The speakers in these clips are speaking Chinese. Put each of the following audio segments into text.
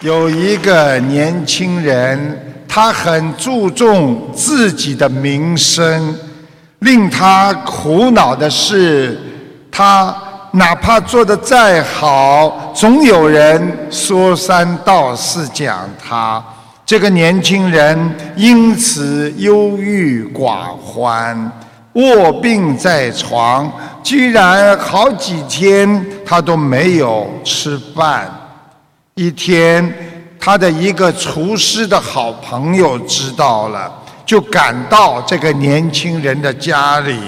有一个年轻人，他很注重自己的名声，令他苦恼的是，他哪怕做得再好，总有人说三道四讲他。这个年轻人因此忧郁寡欢，卧病在床，居然好几天他都没有吃饭。一天，他的一个厨师的好朋友知道了，就赶到这个年轻人的家里。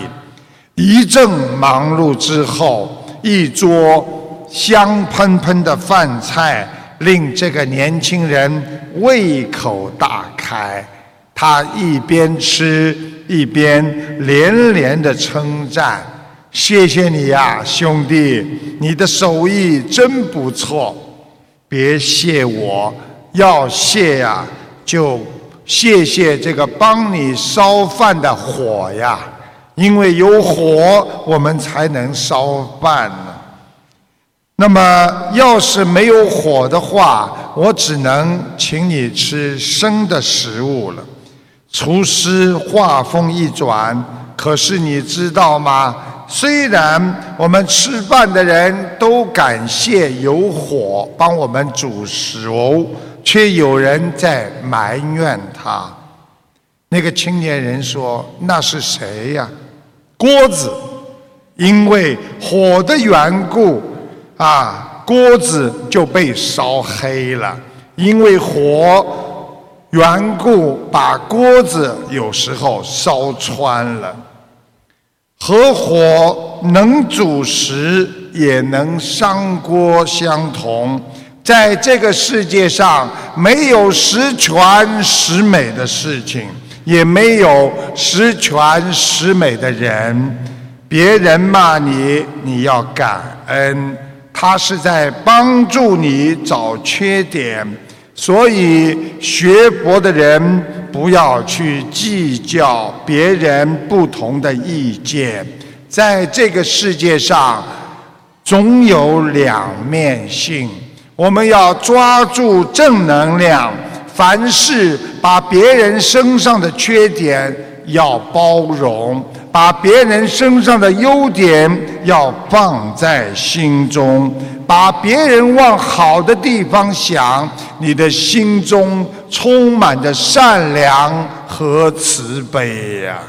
一阵忙碌之后，一桌香喷喷的饭菜。令这个年轻人胃口大开，他一边吃一边连连的称赞：“谢谢你呀，兄弟，你的手艺真不错。别谢我，要谢呀，就谢谢这个帮你烧饭的火呀，因为有火，我们才能烧饭呢。”那么，要是没有火的话，我只能请你吃生的食物了。厨师话锋一转，可是你知道吗？虽然我们吃饭的人都感谢有火帮我们煮熟，却有人在埋怨他。那个青年人说：“那是谁呀？锅子，因为火的缘故。”啊，锅子就被烧黑了，因为火缘故，把锅子有时候烧穿了。合伙能煮食，也能伤锅，相同。在这个世界上，没有十全十美的事情，也没有十全十美的人。别人骂你，你要感恩。他是在帮助你找缺点，所以学佛的人不要去计较别人不同的意见。在这个世界上，总有两面性，我们要抓住正能量，凡事把别人身上的缺点要包容。把别人身上的优点要放在心中，把别人往好的地方想，你的心中充满着善良和慈悲呀。